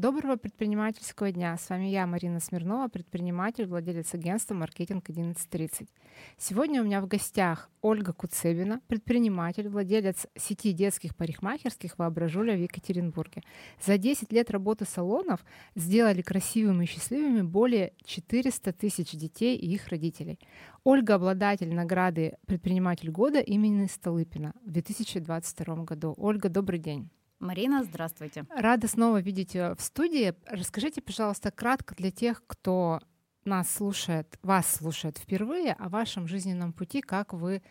Доброго предпринимательского дня. С вами я, Марина Смирнова, предприниматель, владелец агентства «Маркетинг 1130». Сегодня у меня в гостях Ольга Куцебина, предприниматель, владелец сети детских парикмахерских «Воображуля» в Екатеринбурге. За 10 лет работы салонов сделали красивыми и счастливыми более 400 тысяч детей и их родителей. Ольга – обладатель награды «Предприниматель года» имени Столыпина в 2022 году. Ольга, добрый день. Марина, здравствуйте. Рада снова видеть в студии. Расскажите, пожалуйста, кратко для тех, кто нас слушает, вас слушает впервые, о вашем жизненном пути, как вы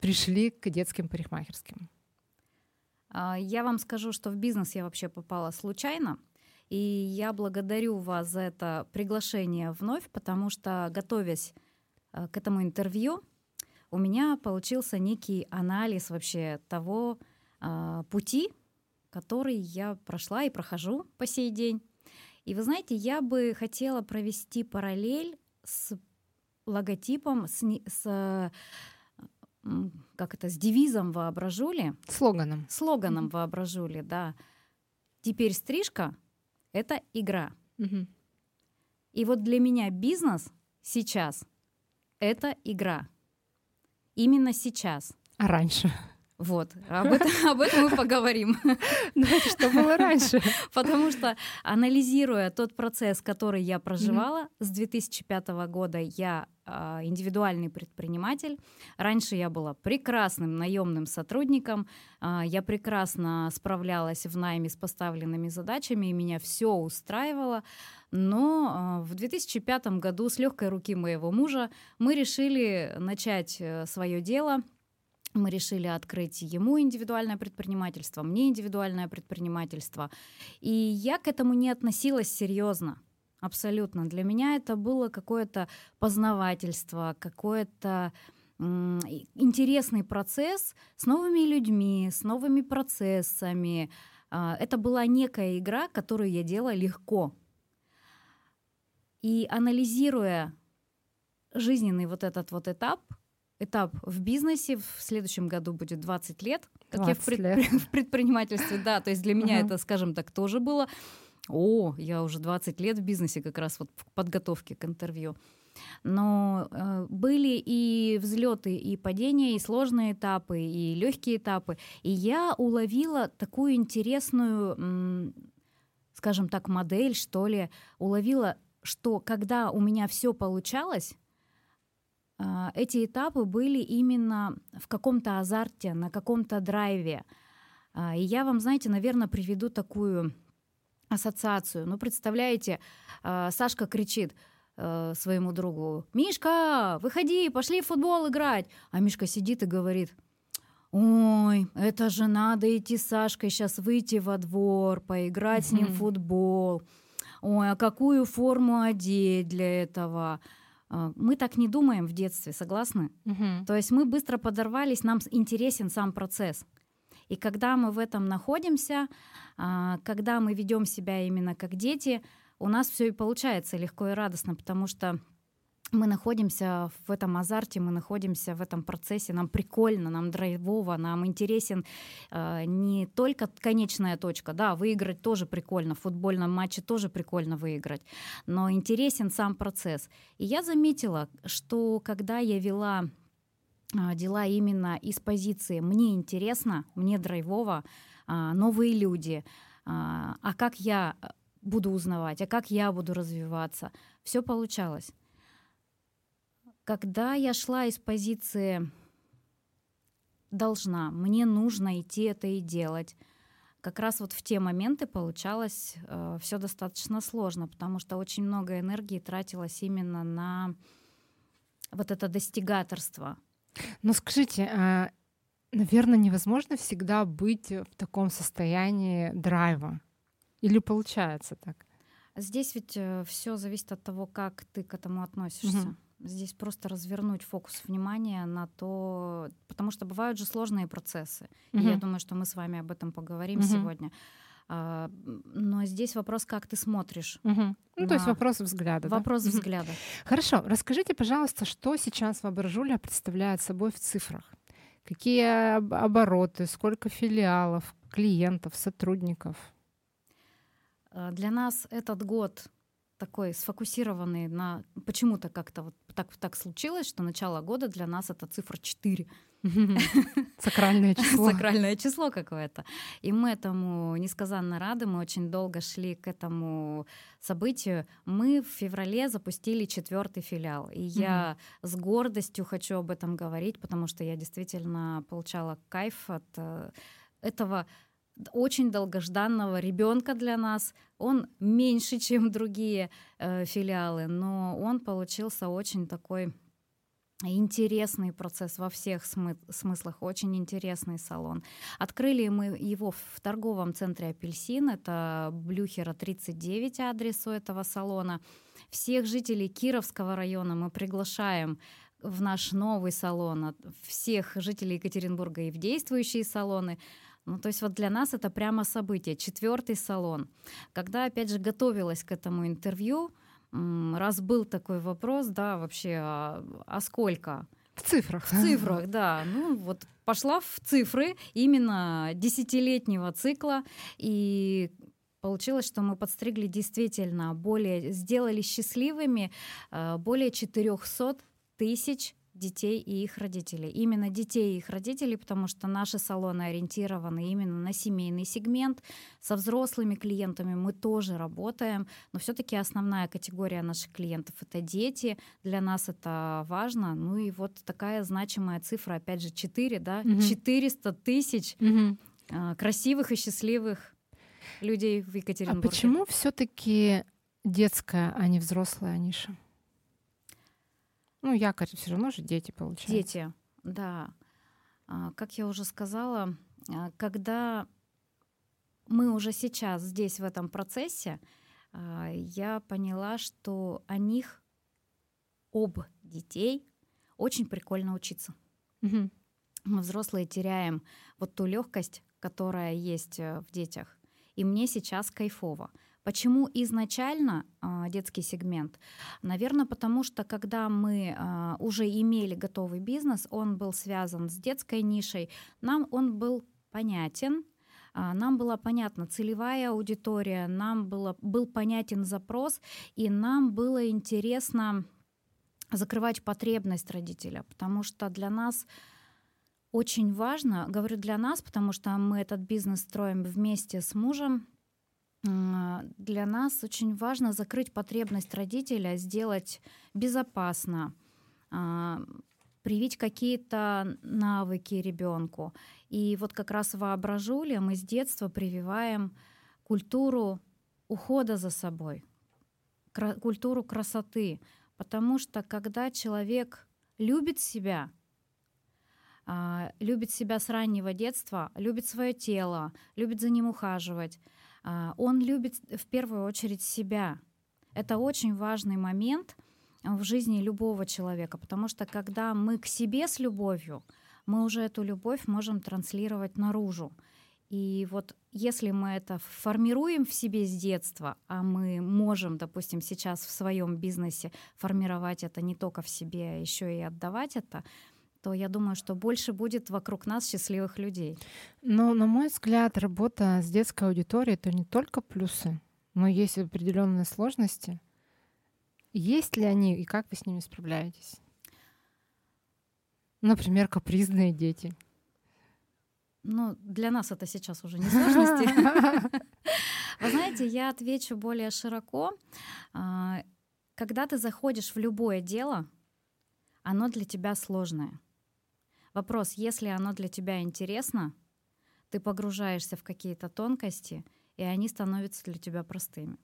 пришли к детским парикмахерским. А, я вам скажу, что в бизнес я вообще попала случайно. И я благодарю вас за это приглашение вновь, потому что, готовясь э, к этому интервью, у меня получился некий анализ вообще того, пути, который я прошла и прохожу по сей день. И вы знаете, я бы хотела провести параллель с логотипом, с, с как это, с девизом воображули. Слоганом. Слоганом воображули, да. Теперь стрижка — это игра. Угу. И вот для меня бизнес сейчас — это игра. Именно сейчас. А раньше? Вот, об этом, об этом мы поговорим. Ну, что было раньше? Потому что, анализируя тот процесс, который я проживала, с 2005 года я а, индивидуальный предприниматель. Раньше я была прекрасным наемным сотрудником, а, я прекрасно справлялась в найме с поставленными задачами, и меня все устраивало. Но а, в 2005 году с легкой руки моего мужа мы решили начать э, свое дело — мы решили открыть ему индивидуальное предпринимательство, мне индивидуальное предпринимательство. И я к этому не относилась серьезно. Абсолютно. Для меня это было какое-то познавательство, какое-то интересный процесс с новыми людьми, с новыми процессами. А, это была некая игра, которую я делала легко. И анализируя жизненный вот этот вот этап, этап в бизнесе. В следующем году будет 20 лет, как 20 я в, пред... лет. в предпринимательстве. Да, то есть для меня это, скажем так, тоже было. О, я уже 20 лет в бизнесе, как раз вот в подготовке к интервью. Но э, были и взлеты, и падения, и сложные этапы, и легкие этапы. И я уловила такую интересную, м, скажем так, модель, что ли, уловила, что когда у меня все получалось, эти этапы были именно в каком-то азарте, на каком-то драйве. А, и я вам, знаете, наверное, приведу такую ассоциацию. Ну, представляете, а, Сашка кричит э, своему другу, «Мишка, выходи, пошли в футбол играть!» А Мишка сидит и говорит, «Ой, это же надо идти с Сашкой сейчас выйти во двор, поиграть с ним в футбол. Ой, а какую форму одеть для этого?» А, мы так не думаем в детстве, согласны? Угу. То есть мы быстро подорвались, нам интересен сам процесс. И когда мы в этом находимся, а, когда мы ведем себя именно как дети, у нас все и получается легко и радостно, потому что мы находимся в этом азарте, мы находимся в этом процессе, нам прикольно, нам драйвово, нам интересен э, не только конечная точка, да, выиграть тоже прикольно, в футбольном матче тоже прикольно выиграть, но интересен сам процесс. И я заметила, что когда я вела э, дела именно из позиции «мне интересно», «мне драйвово», э, новые люди, э, а как я буду узнавать, а как я буду развиваться, все получалось. Когда я шла из позиции должна, мне нужно идти это и делать, как раз вот в те моменты получалось э, все достаточно сложно, потому что очень много энергии тратилось именно на вот это достигаторство. Но скажите, а, наверное, невозможно всегда быть в таком состоянии драйва. Или получается так? Здесь ведь э, все зависит от того, как ты к этому относишься. Угу здесь просто развернуть фокус внимания на то, потому что бывают же сложные процессы. Угу. И я думаю, что мы с вами об этом поговорим угу. сегодня. А, но здесь вопрос, как ты смотришь. Угу. Ну, на... то есть вопрос взгляда. Вопрос да? взгляда. Хорошо. Расскажите, пожалуйста, что сейчас Воображуля представляет собой в цифрах? Какие обороты, сколько филиалов, клиентов, сотрудников? Э, для нас этот год такой сфокусированный на... Почему-то как-то вот так, так случилось, что начало года для нас это цифра 4. Сакральное число. Сакральное число какое-то. И мы этому несказанно рады, мы очень долго шли к этому событию. Мы в феврале запустили четвертый филиал. И я с гордостью хочу об этом говорить, потому что я действительно получала кайф от э, этого очень долгожданного ребенка для нас. Он меньше, чем другие э, филиалы, но он получился очень такой интересный процесс во всех смы- смыслах, очень интересный салон. Открыли мы его в торговом центре «Апельсин», это Блюхера 39 адрес у этого салона. Всех жителей Кировского района мы приглашаем в наш новый салон, всех жителей Екатеринбурга и в действующие салоны. Ну, то есть вот для нас это прямо событие, четвертый салон. Когда, опять же, готовилась к этому интервью, раз был такой вопрос, да, вообще, а, а сколько? В цифрах. В цифрах, да. Ну, вот пошла в цифры именно десятилетнего цикла, и получилось, что мы подстригли действительно более, сделали счастливыми а, более 400 тысяч детей и их родителей. Именно детей и их родителей, потому что наши салоны ориентированы именно на семейный сегмент. Со взрослыми клиентами мы тоже работаем, но все-таки основная категория наших клиентов это дети. Для нас это важно. Ну и вот такая значимая цифра, опять же, 4, да, угу. 400 тысяч угу. красивых и счастливых людей в Екатеринбурге. А почему все-таки детская, а не взрослая ниша? Ну, якорь все равно же дети получают. Дети, да. А, как я уже сказала, а, когда мы уже сейчас здесь, в этом процессе, а, я поняла, что о них, об детей, очень прикольно учиться. Угу. Мы взрослые теряем вот ту легкость, которая есть э, в детях. И мне сейчас кайфово. Почему изначально э, детский сегмент? Наверное, потому что когда мы э, уже имели готовый бизнес, он был связан с детской нишей, нам он был понятен, э, нам была понятна целевая аудитория, нам было, был понятен запрос, и нам было интересно закрывать потребность родителя, потому что для нас очень важно, говорю для нас, потому что мы этот бизнес строим вместе с мужем, для нас очень важно закрыть потребность родителя, сделать безопасно, а, привить какие-то навыки ребенку. И вот как раз в воображуле мы с детства прививаем культуру ухода за собой, культуру красоты. Потому что когда человек любит себя, а, любит себя с раннего детства, любит свое тело, любит за ним ухаживать, он любит в первую очередь себя. Это очень важный момент в жизни любого человека, потому что когда мы к себе с любовью, мы уже эту любовь можем транслировать наружу. И вот если мы это формируем в себе с детства, а мы можем, допустим, сейчас в своем бизнесе формировать это не только в себе, а еще и отдавать это, то я думаю, что больше будет вокруг нас счастливых людей. Но, на мой взгляд, работа с детской аудиторией — это не только плюсы, но есть определенные сложности. Есть ли они и как вы с ними справляетесь? Например, капризные дети. Ну, для нас это сейчас уже не сложности. Вы знаете, я отвечу более широко. А, когда ты заходишь в любое дело, оно для тебя сложное. Вопрос, если оно для тебя интересно, ты погружаешься в какие-то тонкости, и они становятся для тебя простыми.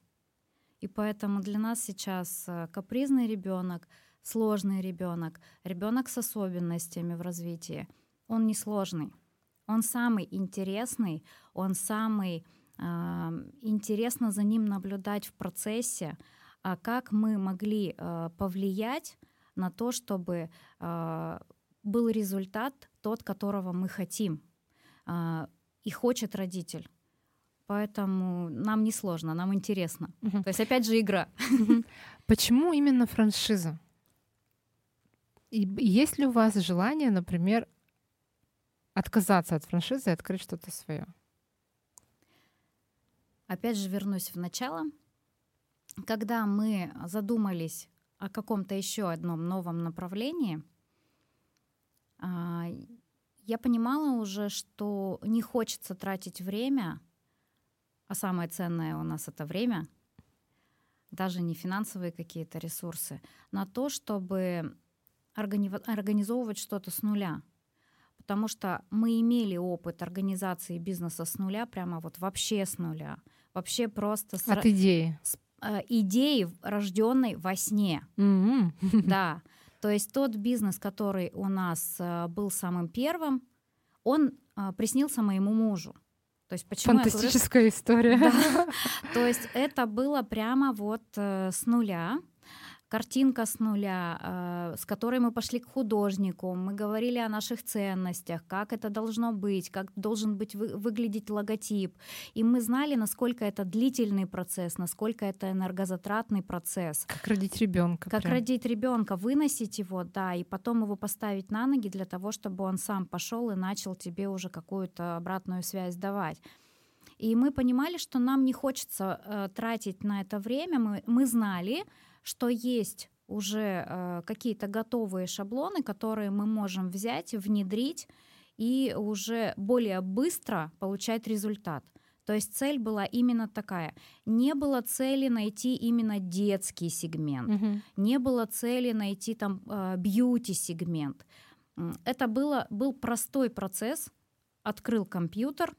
И поэтому для нас сейчас э, капризный ребенок, сложный ребенок, ребенок с особенностями в развитии, он не сложный. Он самый интересный, он самый э, интересно за ним наблюдать в процессе, а как мы могли э, повлиять на то, чтобы э, был результат тот, которого мы хотим а, и хочет родитель. Поэтому нам не сложно, нам интересно. Угу. То есть, опять же, игра. Почему именно франшиза? И есть ли у вас желание, например, отказаться от франшизы и открыть что-то свое? Опять же вернусь в начало. Когда мы задумались о каком-то еще одном новом направлении, я понимала уже, что не хочется тратить время, а самое ценное у нас это время, даже не финансовые какие-то ресурсы, на то, чтобы организовывать что-то с нуля. Потому что мы имели опыт организации бизнеса с нуля, прямо вот вообще с нуля. Вообще просто с, От идеи. С, э, идеи, рожденной во сне. Mm-hmm. Да. То есть тот бизнес, который у нас э, был самым первым, он э, приснился моему мужу. То есть почему Фантастическая говорю, история. Да. То есть это было прямо вот э, с нуля картинка с нуля, э, с которой мы пошли к художнику, мы говорили о наших ценностях, как это должно быть, как должен быть вы, выглядеть логотип. И мы знали, насколько это длительный процесс, насколько это энергозатратный процесс. Как родить ребенка. Как прям. родить ребенка, выносить его, да, и потом его поставить на ноги для того, чтобы он сам пошел и начал тебе уже какую-то обратную связь давать. И мы понимали, что нам не хочется э, тратить на это время. Мы, мы знали, что есть уже э, какие-то готовые шаблоны, которые мы можем взять, внедрить и уже более быстро получать результат. То есть цель была именно такая. Не было цели найти именно детский сегмент, угу. не было цели найти там э, бьюти-сегмент. Это было, был простой процесс. Открыл компьютер,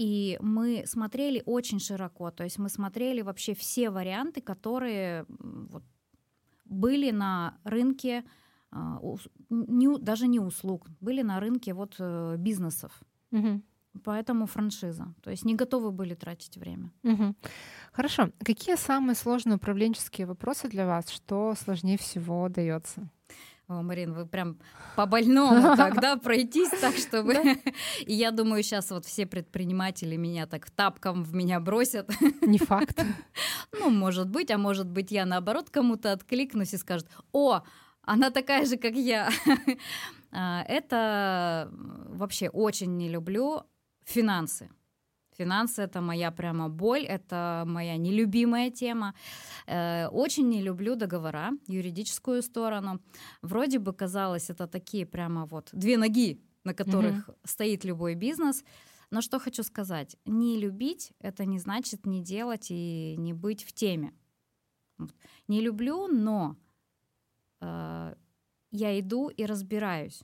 и мы смотрели очень широко, то есть мы смотрели вообще все варианты, которые вот, были на рынке, а, не, даже не услуг, были на рынке вот э, бизнесов. Угу. Поэтому франшиза. То есть не готовы были тратить время. Угу. Хорошо. Какие самые сложные управленческие вопросы для вас? Что сложнее всего дается? О, Марин, вы прям по больному тогда пройтись так, чтобы... И я думаю, сейчас вот все предприниматели меня так тапком в меня бросят. Не факт. Ну, может быть, а может быть, я наоборот кому-то откликнусь и скажут, о, она такая же, как я. А, это вообще очень не люблю финансы. Финансы — это моя прямо боль, это моя нелюбимая тема. Э, очень не люблю договора, юридическую сторону. Вроде бы казалось, это такие прямо вот две ноги, на которых mm-hmm. стоит любой бизнес. Но что хочу сказать, не любить — это не значит не делать и не быть в теме. Не люблю, но э, я иду и разбираюсь.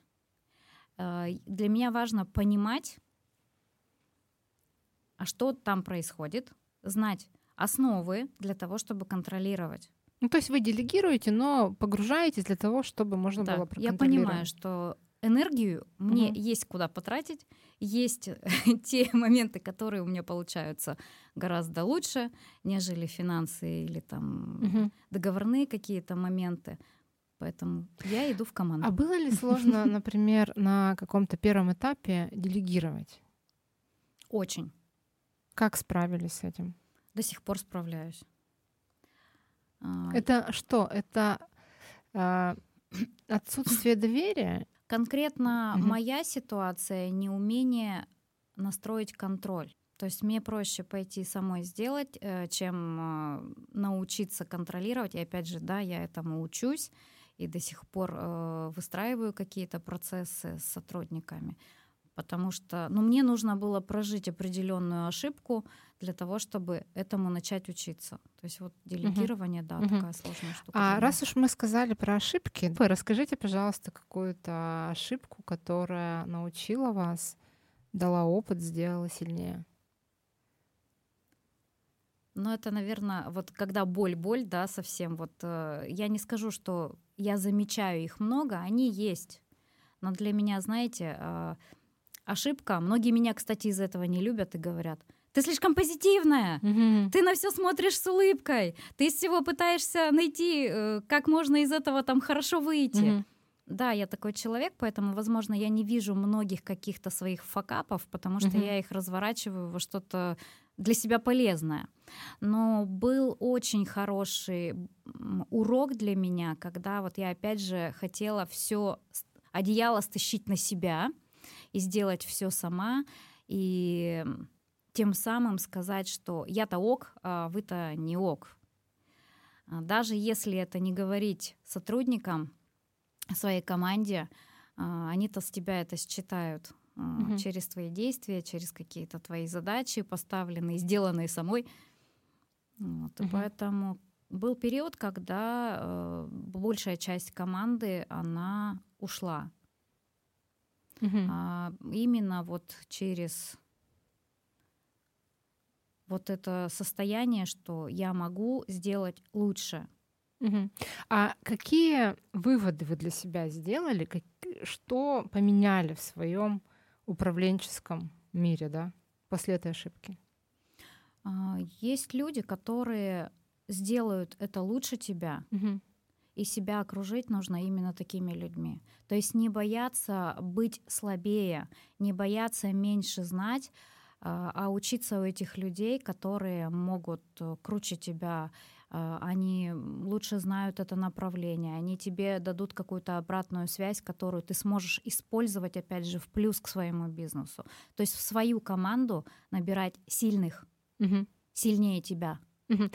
Э, для меня важно понимать, а что там происходит, знать основы для того, чтобы контролировать. Ну, то есть вы делегируете, но погружаетесь для того, чтобы можно да, было проконтролировать. Я понимаю, что энергию мне угу. есть куда потратить, есть те моменты, которые у меня получаются гораздо лучше, нежели финансы или там угу. договорные какие-то моменты. Поэтому я иду в команду. А было ли сложно, например, на каком-то первом этапе делегировать? Очень. Как справились с этим? До сих пор справляюсь. А, Это что? Это э, отсутствие доверия? Конкретно угу. моя ситуация неумение настроить контроль. То есть мне проще пойти самой сделать, э, чем э, научиться контролировать. И опять же, да, я этому учусь и до сих пор э, выстраиваю какие-то процессы с сотрудниками потому что ну, мне нужно было прожить определенную ошибку для того, чтобы этому начать учиться. То есть вот делегирование, угу. да, угу. такая сложная штука. А раз уж мы сказали про ошибки, вы расскажите, пожалуйста, какую-то ошибку, которая научила вас, дала опыт, сделала сильнее. Ну, это, наверное, вот когда боль-боль, да, совсем, вот э, я не скажу, что я замечаю их много, они есть. Но для меня, знаете, э, ошибка. Многие меня, кстати, из этого не любят и говорят, ты слишком позитивная, mm-hmm. ты на все смотришь с улыбкой, ты из всего пытаешься найти, э, как можно из этого там хорошо выйти. Mm-hmm. Да, я такой человек, поэтому, возможно, я не вижу многих каких-то своих факапов, потому что mm-hmm. я их разворачиваю во что-то для себя полезное. Но был очень хороший урок для меня, когда вот я опять же хотела все одеяло стащить на себя и сделать все сама. И тем самым сказать, что я-то ок, а вы-то не ок. А даже если это не говорить сотрудникам, своей команде, а, они-то с тебя это считают угу. через твои действия, через какие-то твои задачи, поставленные, сделанные самой. Вот, угу. И поэтому был период, когда э, большая часть команды она ушла. Угу. А, именно вот через вот это состояние, что я могу сделать лучше. Угу. А какие выводы вы для себя сделали, как, что поменяли в своем управленческом мире, да, после этой ошибки? А, есть люди, которые сделают это лучше тебя, угу. И себя окружить нужно именно такими людьми. То есть не бояться быть слабее, не бояться меньше знать, а, а учиться у этих людей, которые могут э, круче тебя, а, они лучше знают это направление, они тебе дадут какую-то обратную связь, которую ты сможешь использовать, опять же, в плюс к своему бизнесу. То есть в свою команду набирать сильных, угу. сильнее тебя. Угу.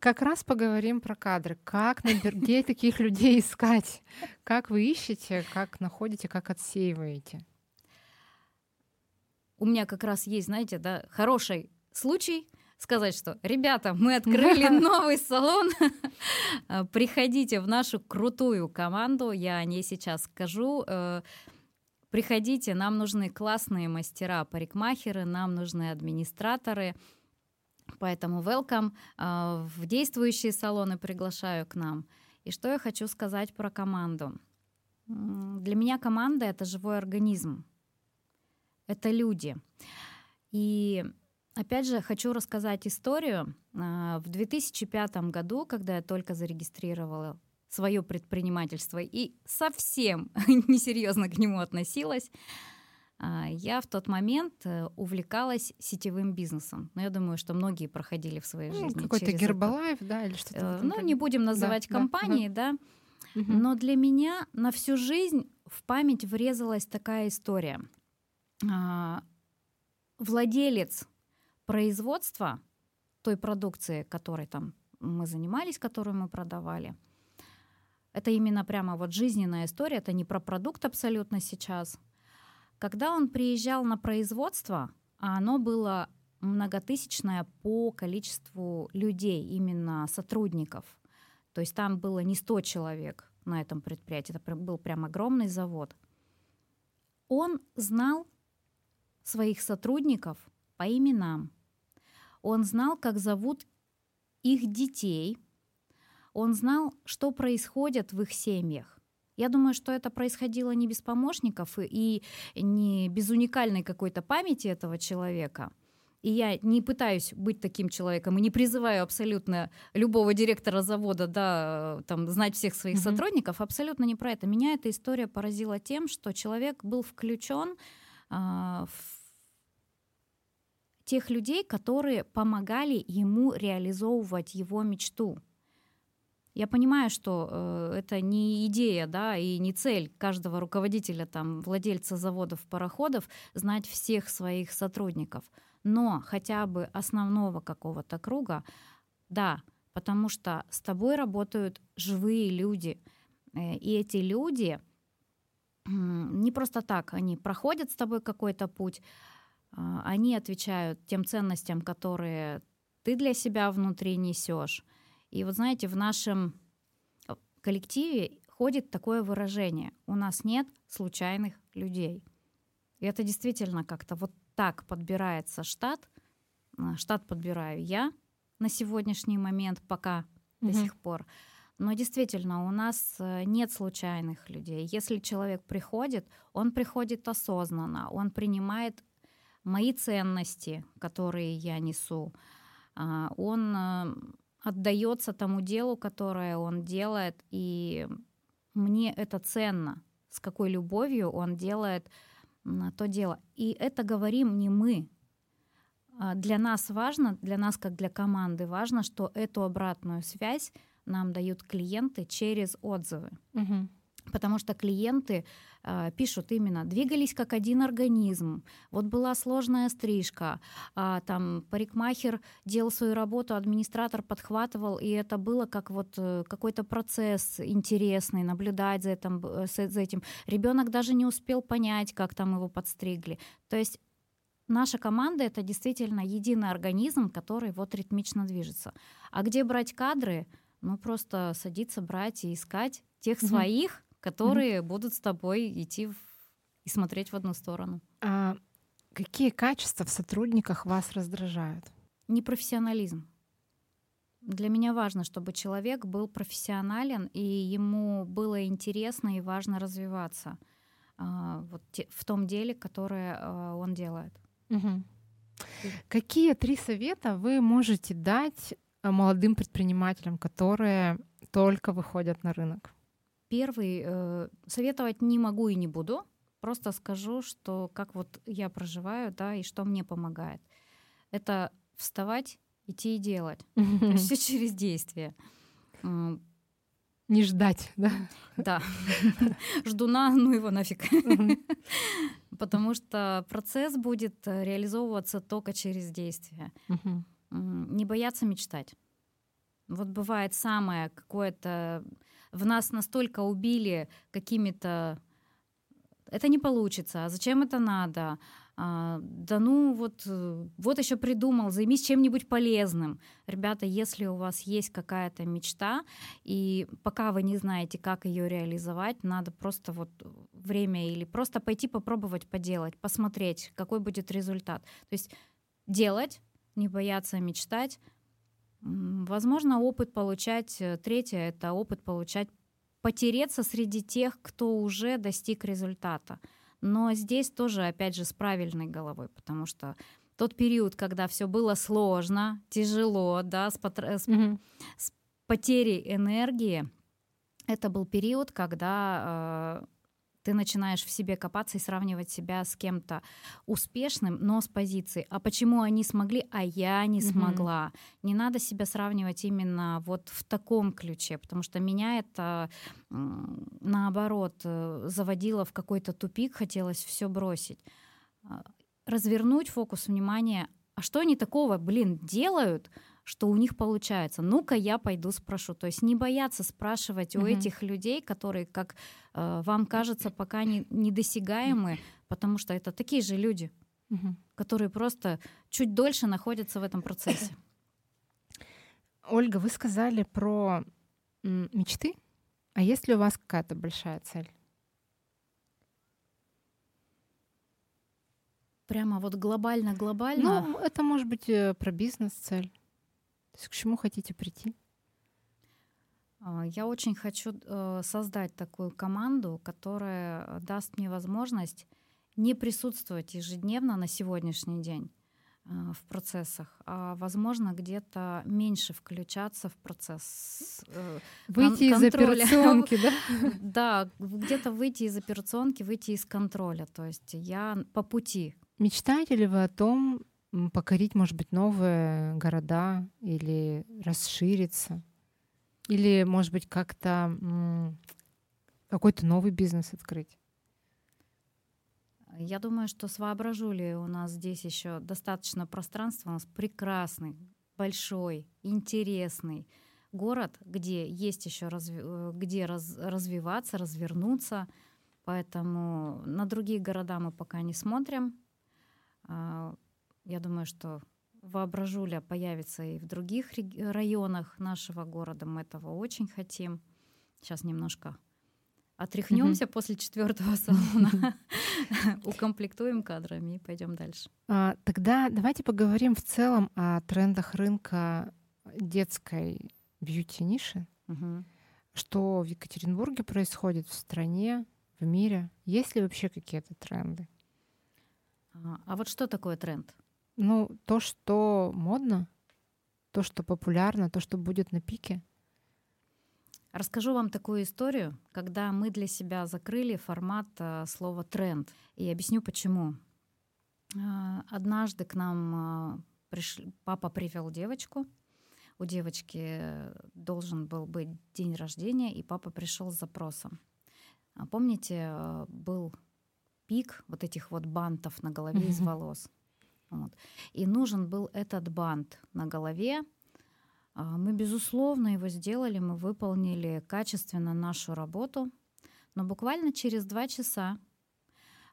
Как раз поговорим про кадры. Как где таких людей искать? Как вы ищете, как находите, как отсеиваете? У меня как раз есть, знаете, да, хороший случай сказать, что, ребята, мы открыли новый салон, приходите в нашу крутую команду, я о ней сейчас скажу. Э, приходите, нам нужны классные мастера, парикмахеры, нам нужны администраторы, поэтому welcome э, в действующие салоны приглашаю к нам. И что я хочу сказать про команду? Для меня команда — это живой организм, это люди. И Опять же, хочу рассказать историю. А, в 2005 году, когда я только зарегистрировала свое предпринимательство и совсем несерьезно к нему относилась, а, я в тот момент э, увлекалась сетевым бизнесом. Но я думаю, что многие проходили в своей ну, жизни. Какой-то Гербалайф, да, или что-то. Э, ну, не будем называть да, компании, да. да. Угу. Но для меня на всю жизнь в память врезалась такая история. А, владелец производства той продукции, которой там мы занимались, которую мы продавали, это именно прямо вот жизненная история, это не про продукт абсолютно сейчас. Когда он приезжал на производство, а оно было многотысячное по количеству людей, именно сотрудников. То есть там было не 100 человек на этом предприятии, это был прям огромный завод. Он знал своих сотрудников по именам. Он знал, как зовут их детей. Он знал, что происходит в их семьях. Я думаю, что это происходило не без помощников и не без уникальной какой-то памяти этого человека. И я не пытаюсь быть таким человеком и не призываю абсолютно любого директора завода да, там, знать всех своих mm-hmm. сотрудников. Абсолютно не про это. Меня эта история поразила тем, что человек был включен а, в тех людей, которые помогали ему реализовывать его мечту. Я понимаю, что э, это не идея, да, и не цель каждого руководителя, там, владельца заводов, пароходов знать всех своих сотрудников, но хотя бы основного какого-то круга, да, потому что с тобой работают живые люди, э, и эти люди не просто так, они проходят с тобой какой-то путь, а, они отвечают тем ценностям, которые ты для себя внутри несешь. И вот знаете, в нашем э, коллективе ходит такое выражение. У нас нет случайных людей. И это действительно как-то вот так подбирается штат. А, штат подбираю я на сегодняшний момент пока угу. до сих пор. Но действительно, у нас э, нет случайных людей. Если человек приходит, он приходит осознанно, он принимает мои ценности, которые я несу, а, он э, отдается тому делу, которое он делает, и мне это ценно, с какой любовью он делает то дело. И это говорим не мы. А, для нас важно, для нас как для команды важно, что эту обратную связь нам дают клиенты через отзывы. Угу. Потому что клиенты э, пишут именно двигались как один организм. Вот была сложная стрижка, э, там парикмахер делал свою работу, администратор подхватывал, и это было как вот э, какой-то процесс интересный, наблюдать за этим, э, за этим. Ребенок даже не успел понять, как там его подстригли. То есть наша команда это действительно единый организм, который вот ритмично движется. А где брать кадры? Ну просто садиться, брать и искать тех угу. своих, которые mm-hmm. будут с тобой идти в... и смотреть в одну сторону. А какие качества в сотрудниках вас раздражают? Непрофессионализм. Для меня важно, чтобы человек был профессионален и ему было интересно и важно развиваться а, вот те, в том деле, которое а, он делает. Угу. Какие три совета вы можете дать а, молодым предпринимателям, которые только выходят на рынок? Первый, э, советовать не могу и не буду, просто скажу, что как вот я проживаю, да, и что мне помогает. Это вставать, идти и делать. Все через действие. Не ждать, да? Да. Ждуна, ну его нафиг. Потому что процесс будет реализовываться только через действие. Не бояться мечтать. Вот бывает самое какое-то в нас настолько убили какими-то это не получится, а зачем это надо? А, да ну вот, вот еще придумал, займись чем-нибудь полезным. Ребята, если у вас есть какая-то мечта, и пока вы не знаете, как ее реализовать, надо просто вот время или просто пойти попробовать поделать, посмотреть, какой будет результат. То есть делать, не бояться мечтать, Возможно, опыт получать, э, третье — это опыт получать, потереться среди тех, кто уже достиг результата. Но здесь тоже, опять же, с правильной головой, потому что тот период, когда все было сложно, тяжело, да, с, потр... mm-hmm. с потерей энергии, это был период, когда э, ты начинаешь в себе копаться и сравнивать себя с кем-то успешным, но с позиции, а почему они смогли, а я не смогла. Mm-hmm. Не надо себя сравнивать именно вот в таком ключе, потому что меня это наоборот э, заводило в какой-то тупик, хотелось все бросить. А, развернуть фокус внимания, а что они такого, блин, делают, что у них получается. Ну-ка, я пойду спрошу. То есть не бояться спрашивать mm-hmm. у этих людей, которые, как э, вам кажется, пока не, недосягаемы, потому что это такие же люди, mm-hmm. которые просто чуть дольше находятся в этом процессе. Ольга, вы сказали про мечты. А есть ли у вас какая-то большая цель? Прямо вот глобально-глобально? Ну, это может быть э, про бизнес-цель. К чему хотите прийти? А, я очень хочу э, создать такую команду, которая даст мне возможность не присутствовать ежедневно на сегодняшний день э, в процессах, а возможно где-то меньше включаться в процесс. Э, выйти из операционки, да? Да, где-то выйти из операционки, выйти из контроля. То есть я по пути. Мечтаете ли вы о том, покорить, может быть, новые города или расшириться, или, может быть, как-то какой-то новый бизнес открыть? Я думаю, что с Воображули у нас здесь еще достаточно пространства. У нас прекрасный, большой, интересный город, где есть еще разви- э, где раз- развиваться, развернуться. Поэтому на другие города мы пока не смотрим. Я думаю, что воображуля появится и в других районах нашего города. Мы этого очень хотим. Сейчас немножко отряхнемся mm-hmm. после четвертого салона, укомплектуем кадрами и пойдем дальше. А, тогда давайте поговорим в целом о трендах рынка детской бьюти-ниши. Mm-hmm. Что в Екатеринбурге происходит в стране, в мире? Есть ли вообще какие-то тренды? А, а вот что такое тренд? Ну, то, что модно, то, что популярно, то, что будет на пике. Расскажу вам такую историю, когда мы для себя закрыли формат э, слова тренд. И объясню почему. Э, однажды к нам э, приш... папа привел девочку. У девочки должен был быть день рождения, и папа пришел с запросом. А помните, был пик вот этих вот бантов на голове mm-hmm. из волос. Вот. И нужен был этот бант на голове. А, мы, безусловно, его сделали, мы выполнили качественно нашу работу. Но буквально через два часа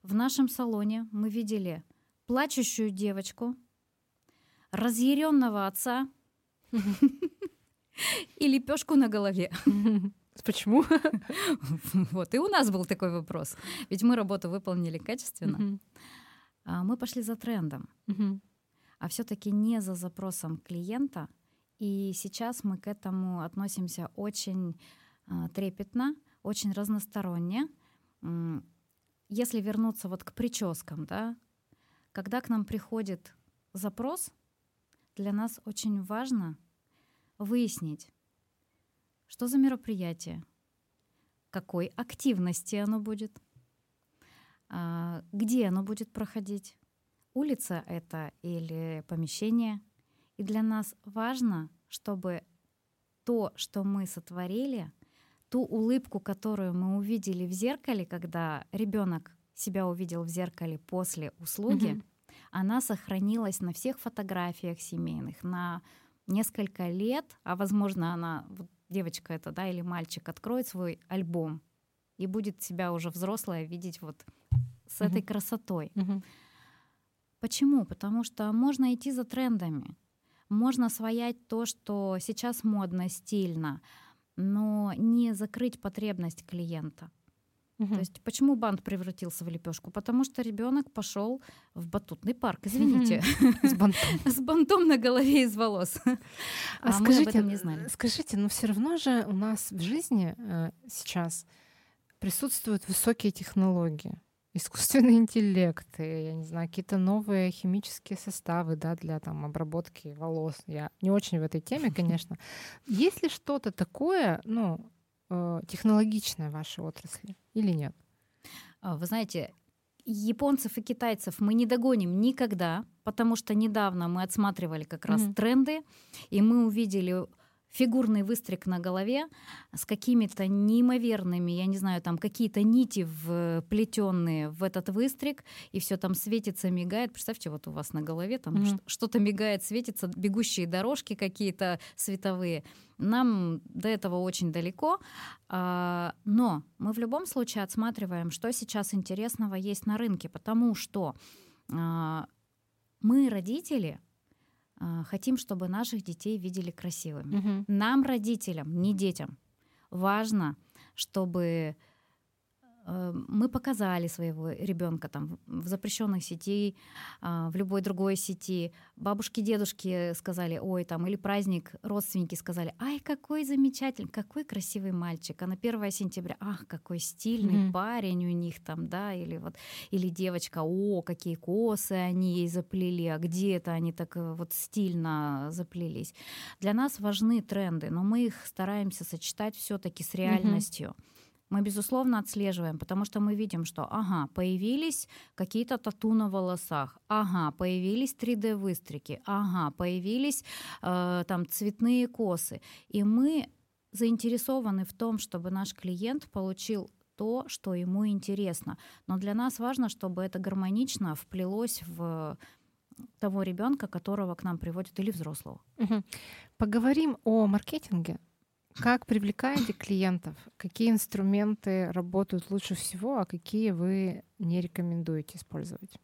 в нашем салоне мы видели плачущую девочку, разъяренного отца и лепешку на голове. Почему? Вот, и у нас был такой вопрос. Ведь мы работу выполнили качественно. А мы пошли за трендом, а все-таки не за запросом клиента. И сейчас мы к этому относимся очень а, трепетно, очень разносторонне. Если вернуться вот к прическам, да, когда к нам приходит запрос, для нас очень важно выяснить, что за мероприятие, какой активности оно будет, где оно будет проходить, улица это или помещение. И для нас важно, чтобы то, что мы сотворили, ту улыбку, которую мы увидели в зеркале, когда ребенок себя увидел в зеркале после услуги, mm-hmm. она сохранилась на всех фотографиях семейных, на несколько лет, а возможно она вот девочка это, да, или мальчик откроет свой альбом и будет себя уже взрослая видеть вот с mm-hmm. этой красотой. Mm-hmm. Почему? Потому что можно идти за трендами, можно своять то, что сейчас модно, стильно, но не закрыть потребность клиента. Угу. То есть почему бант превратился в лепешку? Потому что ребенок пошел в батутный парк, извините, с бантом, с бантом на голове из волос. А, скажите, мы об этом не знали. Скажите, но все равно же у нас в жизни э, сейчас присутствуют высокие технологии, искусственный интеллект, я не знаю, какие-то новые химические составы, да, для там обработки волос. Я не очень в этой теме, конечно. Есть ли что-то такое, ну, э, технологичное в вашей отрасли или нет? А, вы знаете, японцев и китайцев мы не догоним никогда, потому что недавно мы отсматривали как раз mm-hmm. тренды, и мы увидели фигурный выстриг на голове с какими-то неимоверными, я не знаю, там какие-то нити вплетенные в этот выстриг, и все там светится, мигает. Представьте, вот у вас на голове там mm-hmm. что-то мигает, светится, бегущие дорожки какие-то световые. Нам до этого очень далеко, а, но мы в любом случае отсматриваем, что сейчас интересного есть на рынке, потому что а, мы, родители, хотим, чтобы наших детей видели красивыми. Угу. Нам, родителям, не детям, важно, чтобы мы показали своего ребенка там в запрещенной сети, а, в любой другой сети. Бабушки, дедушки сказали, ой, там, или праздник, родственники сказали, ай, какой замечательный, какой красивый мальчик. А на 1 сентября, ах, какой стильный mm-hmm. парень у них там, да, или вот, или девочка, о, какие косы они ей заплели, а где это они так э, вот стильно заплелись. Для нас важны тренды, но мы их стараемся сочетать все-таки с реальностью. Mm-hmm мы, безусловно, отслеживаем, потому что мы видим, что, ага, появились какие-то тату на волосах, ага, появились 3D-выстрики, ага, появились э, там цветные косы. И мы заинтересованы в том, чтобы наш клиент получил то, что ему интересно. Но для нас важно, чтобы это гармонично вплелось в того ребенка, которого к нам приводят, или взрослого. Угу. Поговорим о маркетинге. Как привлекаете клиентов? Какие инструменты работают лучше всего, а какие вы не рекомендуете использовать?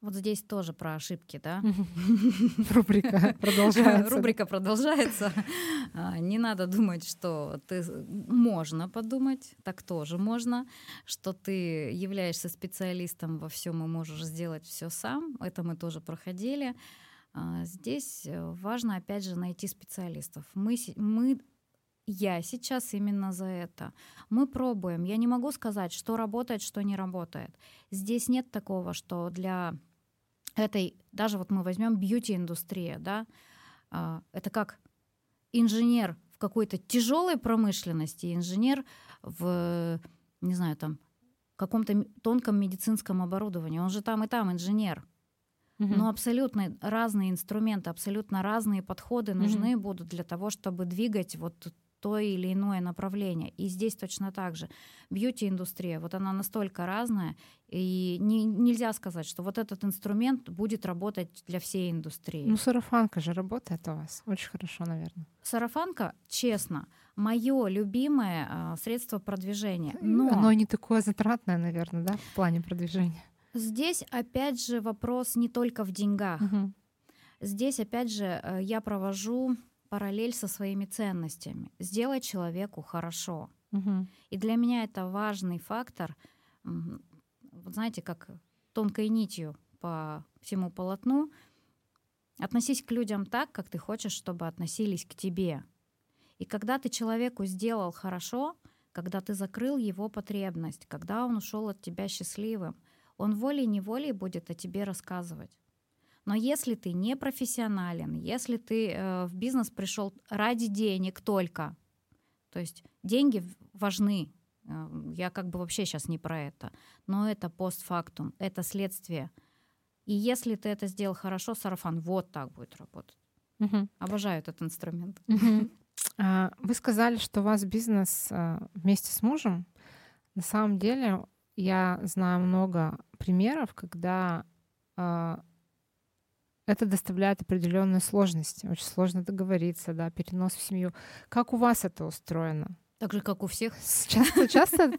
Вот здесь тоже про ошибки, да? Рубрика продолжается. Рубрика продолжается. А, не надо думать, что ты можно подумать, так тоже можно, что ты являешься специалистом во всем и можешь сделать все сам. Это мы тоже проходили. А, здесь э, важно, опять же, найти специалистов. Мы, мы я сейчас именно за это. Мы пробуем. Я не могу сказать, что работает, что не работает. Здесь нет такого, что для этой, даже вот мы возьмем бьюти-индустрия, да, а, это как инженер в какой-то тяжелой промышленности, инженер в, не знаю, там, каком-то тонком медицинском оборудовании. Он же там и там инженер. Угу. Но абсолютно разные инструменты, абсолютно разные подходы нужны угу. будут для того, чтобы двигать вот то или иное направление. И здесь точно так же. Бьюти-индустрия, вот она настолько разная, и не, нельзя сказать, что вот этот инструмент будет работать для всей индустрии. Ну, сарафанка же работает у вас. Очень хорошо, наверное. Сарафанка, честно, мое любимое а, средство продвижения. Но Оно не такое затратное, наверное, да, в плане продвижения. Здесь опять же вопрос не только в деньгах. Угу. Здесь опять же э, я провожу параллель со своими ценностями. Сделать человеку хорошо. Угу. И для меня это важный фактор. Знаете, как тонкой нитью по всему полотну. Относись к людям так, как ты хочешь, чтобы относились к тебе. И когда ты человеку сделал хорошо, когда ты закрыл его потребность, когда он ушел от тебя счастливым, он волей-неволей будет о тебе рассказывать. Но если ты не профессионален, если ты э, в бизнес пришел ради денег только, то есть деньги важны, э, я как бы вообще сейчас не про это, но это постфактум, это следствие. И если ты это сделал хорошо, сарафан вот так будет работать. Угу. Обожаю этот инструмент. Угу. Вы сказали, что у вас бизнес э, вместе с мужем. На самом деле я знаю много примеров, когда а, это доставляет определенные сложности. Очень сложно договориться, да, перенос в семью. Как у вас это устроено? Так же, как у всех. Часто, часто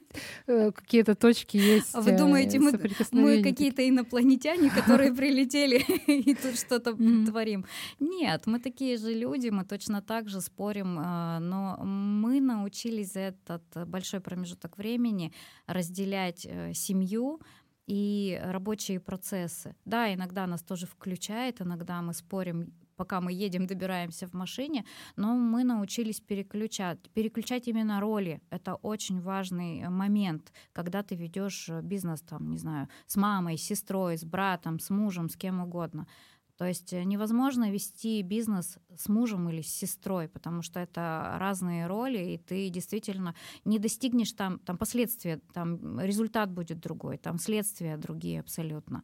э, какие-то точки есть. А вы думаете, мы, мы какие-то инопланетяне, которые прилетели и тут что-то творим? Нет, мы такие же люди, мы точно так же спорим, а, но мы научились за этот большой промежуток времени разделять э, семью, и рабочие процессы. Да, иногда нас тоже включает, иногда мы спорим, пока мы едем, добираемся в машине, но мы научились переключать, переключать именно роли. Это очень важный момент, когда ты ведешь бизнес, там, не знаю, с мамой, с сестрой, с братом, с мужем, с кем угодно. То есть э, невозможно вести бизнес с мужем или с сестрой, потому что это разные роли, и ты действительно не достигнешь там, там последствия, там результат будет другой, там следствия другие абсолютно.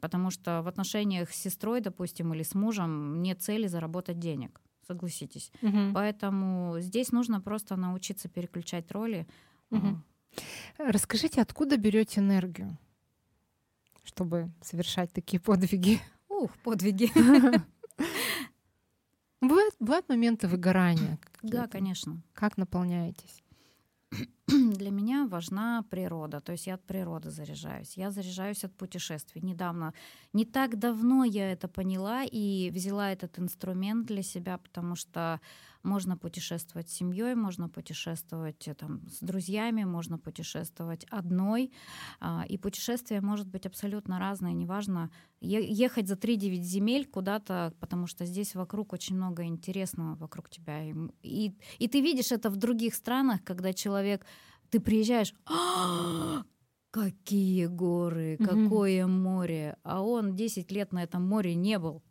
Потому что в отношениях с сестрой, допустим, или с мужем нет цели заработать денег, согласитесь. Угу. Поэтому здесь нужно просто научиться переключать роли. Угу. Расскажите, откуда берете энергию, чтобы совершать такие подвиги? Ух, подвиги. Бывают, бывают моменты выгорания? Да, конечно. Как наполняетесь? Для меня важна природа, то есть я от природы заряжаюсь. Я заряжаюсь от путешествий. Недавно, не так давно я это поняла и взяла этот инструмент для себя, потому что можно путешествовать с семьей, можно путешествовать э, там, с друзьями, можно путешествовать одной. А, и путешествие может быть абсолютно разное, неважно, ехать за 3-9 земель куда-то, потому что здесь вокруг очень много интересного вокруг тебя. И, и, и ты видишь это в других странах, когда человек, ты приезжаешь, «А, какие горы, какое море, а он 10 лет на этом море не был.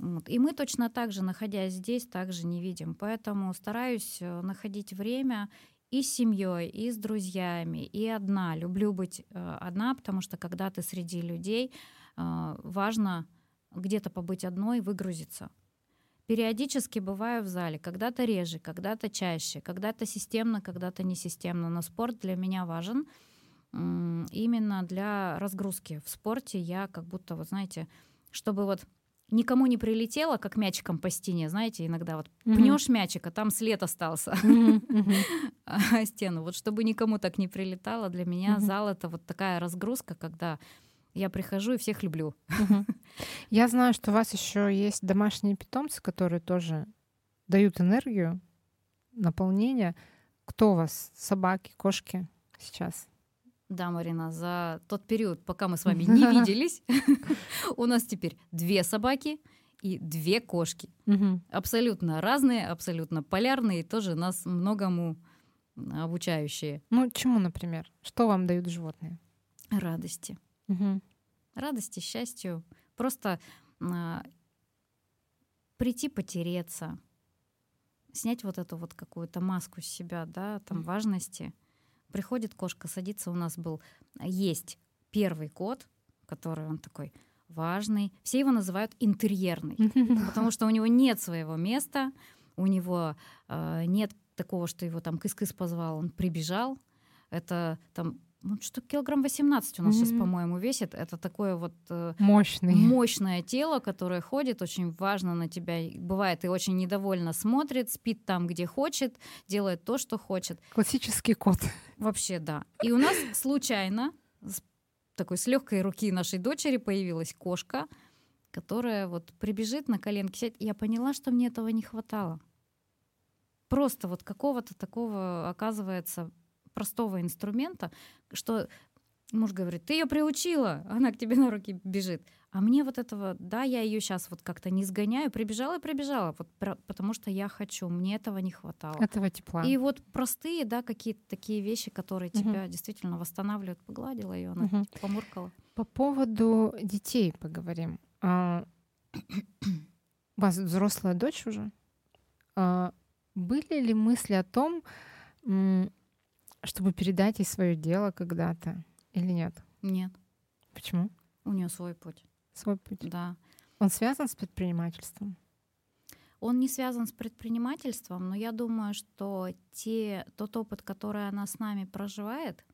Вот. И мы точно так же, находясь здесь, также не видим. Поэтому стараюсь э, находить время и с семьей, и с друзьями, и одна. Люблю быть э, одна, потому что когда ты среди людей, э, важно где-то побыть одной, выгрузиться. Периодически бываю в зале, когда-то реже, когда-то чаще, когда-то системно, когда-то несистемно. Но спорт для меня важен именно для разгрузки. В спорте я как будто, вот знаете, чтобы вот никому не прилетело, как мячиком по стене, знаете, иногда вот mm-hmm. пнешь мячик, а там след остался mm-hmm. стену. Вот чтобы никому так не прилетало, для меня mm-hmm. зал это вот такая разгрузка, когда я прихожу и всех люблю. Я знаю, что у вас еще есть домашние питомцы, которые тоже дают энергию, наполнение. Кто у вас? Собаки, кошки сейчас? Да, Марина, за тот период, пока мы с вами не виделись, у нас теперь две собаки и две кошки. Абсолютно разные, абсолютно полярные, тоже нас многому обучающие. Ну, чему, например? Что вам дают животные? Радости. Радости, счастью. Просто а, прийти потереться, снять вот эту вот какую-то маску с себя, да, там важности — Приходит кошка, садится, у нас был, есть первый кот, который он такой важный. Все его называют интерьерный, потому что у него нет своего места, у него э, нет такого, что его там кыс-кыс позвал, он прибежал. Это там ну, что килограмм 18 у нас mm-hmm. сейчас, по-моему, весит. Это такое вот э, Мощный. мощное тело, которое ходит, очень важно на тебя. Бывает и очень недовольно смотрит, спит там, где хочет, делает то, что хочет. Классический кот. Вообще, да. И у нас случайно с такой с легкой руки нашей дочери появилась кошка, которая вот прибежит на коленки сядет. Я поняла, что мне этого не хватало. Просто вот какого-то такого, оказывается, простого инструмента, что муж говорит, ты ее приучила, она к тебе на руки бежит. А мне вот этого, да, я ее сейчас вот как-то не сгоняю, прибежала и прибежала, вот потому что я хочу, мне этого не хватало. Этого тепла. И вот простые, да, какие-то такие вещи, которые угу. тебя действительно восстанавливают, погладила ее, она угу. помуркала. По поводу детей поговорим. А, у вас взрослая дочь уже? А, были ли мысли о том, чтобы передать ей свое дело когда-то или нет? Нет. Почему? У нее свой путь. Свой путь. Да. Он связан с предпринимательством? Он не связан с предпринимательством, но я думаю, что те, тот опыт, который она с нами проживает,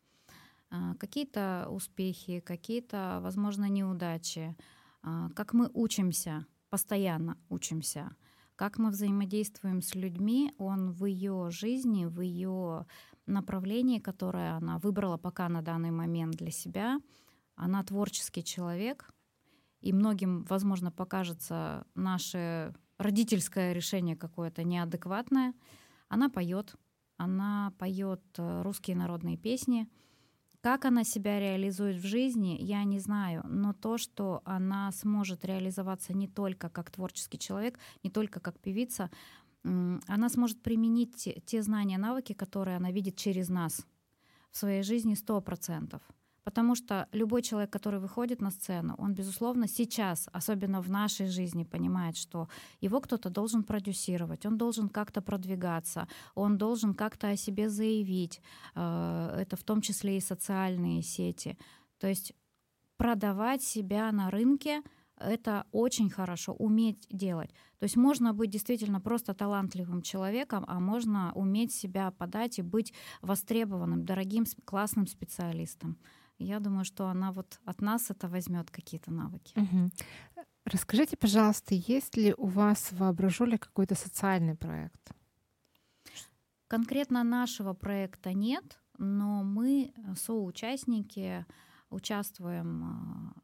а, какие-то успехи, какие-то, возможно, неудачи, а, как мы учимся, постоянно учимся, как мы взаимодействуем с людьми, он в ее жизни, в ее направлении, которое она выбрала пока на данный момент для себя. Она творческий человек, и многим, возможно, покажется наше родительское решение какое-то неадекватное. Она поет, она поет э, русские народные песни. Как она себя реализует в жизни, я не знаю, но то, что она сможет реализоваться не только как творческий человек, не только как певица, она сможет применить те, знания, навыки, которые она видит через нас в своей жизни сто процентов. Потому что любой человек, который выходит на сцену, он, безусловно, сейчас, особенно в нашей жизни, понимает, что его кто-то должен продюсировать, он должен как-то продвигаться, он должен как-то о себе заявить. Э, это в том числе и социальные сети. То есть продавать себя на рынке — это очень хорошо, уметь делать. То есть можно быть действительно просто талантливым человеком, а можно уметь себя подать и быть востребованным, дорогим, классным специалистом. Я думаю, что она вот от нас это возьмет какие-то навыки. Угу. Расскажите, пожалуйста, есть ли у вас в Воображуле какой-то социальный проект? Конкретно нашего проекта нет, но мы, соучастники, участвуем а,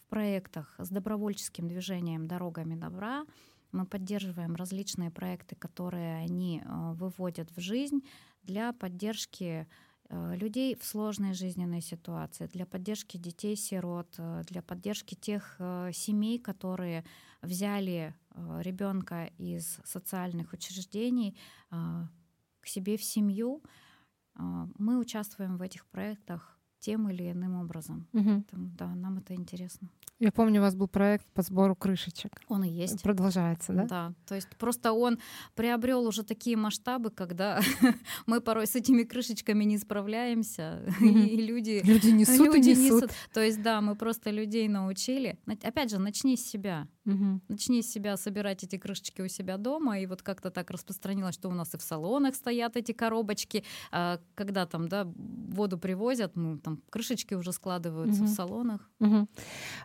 в проектах с добровольческим движением «Дорогами добра». Мы поддерживаем различные проекты, которые они э, выводят в жизнь для поддержки э, людей в сложной жизненной ситуации, для поддержки детей-сирот, э, для поддержки тех семей, которые взяли ребенка из социальных учреждений к себе в семью. Мы участвуем в этих проектах тем или иным образом. Угу. Там, да, нам это интересно. Я помню, у вас был проект по сбору крышечек. Он и есть. Продолжается, да? Да. То есть просто он приобрел уже такие масштабы, когда мы порой с этими крышечками не справляемся, и люди, люди несут люди и несут. несут. То есть да, мы просто людей научили. Опять же, начни с себя. Угу. Начни с себя собирать эти крышечки у себя дома, и вот как-то так распространилось, что у нас и в салонах стоят эти коробочки, а когда там да воду привозят, мы там крышечки уже складываются угу. в салонах. Угу.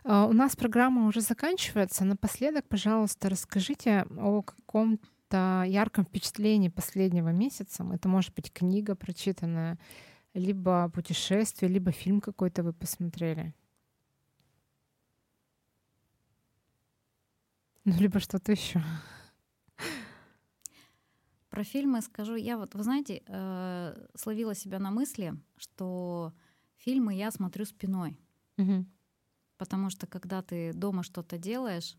У нас программа уже заканчивается. Напоследок, пожалуйста, расскажите о каком-то ярком впечатлении последнего месяца. Это может быть книга прочитанная, либо путешествие, либо фильм какой-то вы посмотрели. Ну, либо что-то еще. Про фильмы скажу. Я вот, вы знаете, э, словила себя на мысли, что фильмы я смотрю спиной. Угу. Потому что когда ты дома что-то делаешь...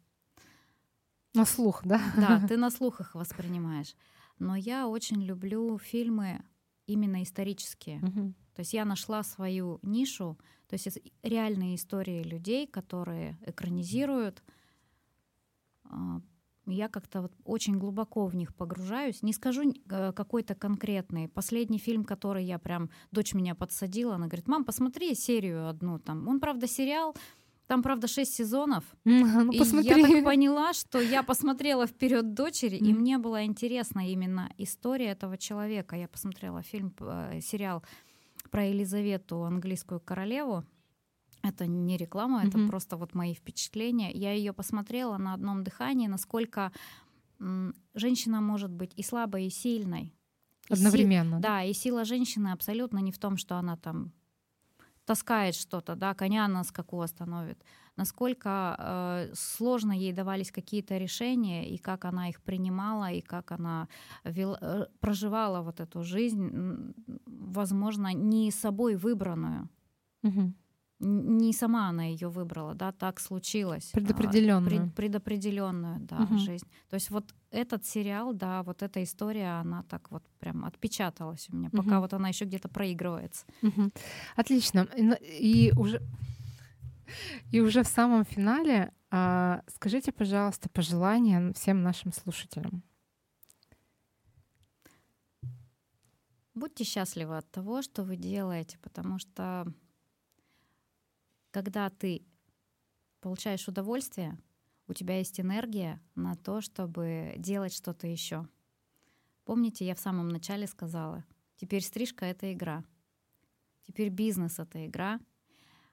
На слух, да? Да, ты на слух их воспринимаешь. Но я очень люблю фильмы именно исторические. Угу. То есть я нашла свою нишу, то есть реальные истории людей, которые экранизируют, а, я как-то вот очень глубоко в них погружаюсь. Не скажу э, какой-то конкретный. Последний фильм, который я прям... Дочь меня подсадила, она говорит, мам, посмотри серию одну там. Он, правда, сериал, Там, правда, шесть сезонов. Ну, и посмотри. я так поняла, что я посмотрела вперед дочери, и мне было интересно именно история этого человека. Я посмотрела фильм, э, сериал про Елизавету, английскую королеву. Это не реклама, это просто вот мои впечатления. Я ее посмотрела на одном дыхании, насколько женщина может быть и слабой, и сильной. Одновременно. И си... Да, и сила женщины абсолютно не в том, что она там таскает что-то, да, коня на скаку остановит. Насколько э, сложно ей давались какие-то решения, и как она их принимала, и как она вел, э, проживала вот эту жизнь, возможно, не собой выбранную. Угу не сама она ее выбрала, да, так случилось. Предопределенную. Пред, предопределенную, да, угу. жизнь. То есть вот этот сериал, да, вот эта история, она так вот прям отпечаталась у меня, угу. пока вот она еще где-то проигрывается. Угу. Отлично. И уже и уже в самом финале а, скажите, пожалуйста, пожелания всем нашим слушателям. Будьте счастливы от того, что вы делаете, потому что когда ты получаешь удовольствие, у тебя есть энергия на то, чтобы делать что-то еще. Помните, я в самом начале сказала, теперь стрижка — это игра. Теперь бизнес — это игра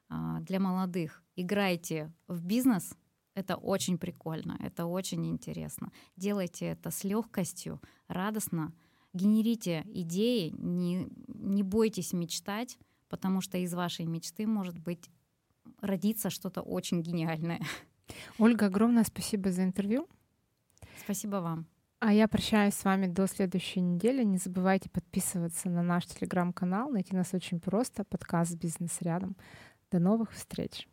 а, для молодых. Играйте в бизнес, это очень прикольно, это очень интересно. Делайте это с легкостью, радостно, генерите идеи, не, не бойтесь мечтать, потому что из вашей мечты может быть родиться что-то очень гениальное. Ольга, огромное спасибо за интервью. Спасибо вам. А я прощаюсь с вами до следующей недели. Не забывайте подписываться на наш телеграм-канал. Найти нас очень просто. Подкаст «Бизнес рядом». До новых встреч.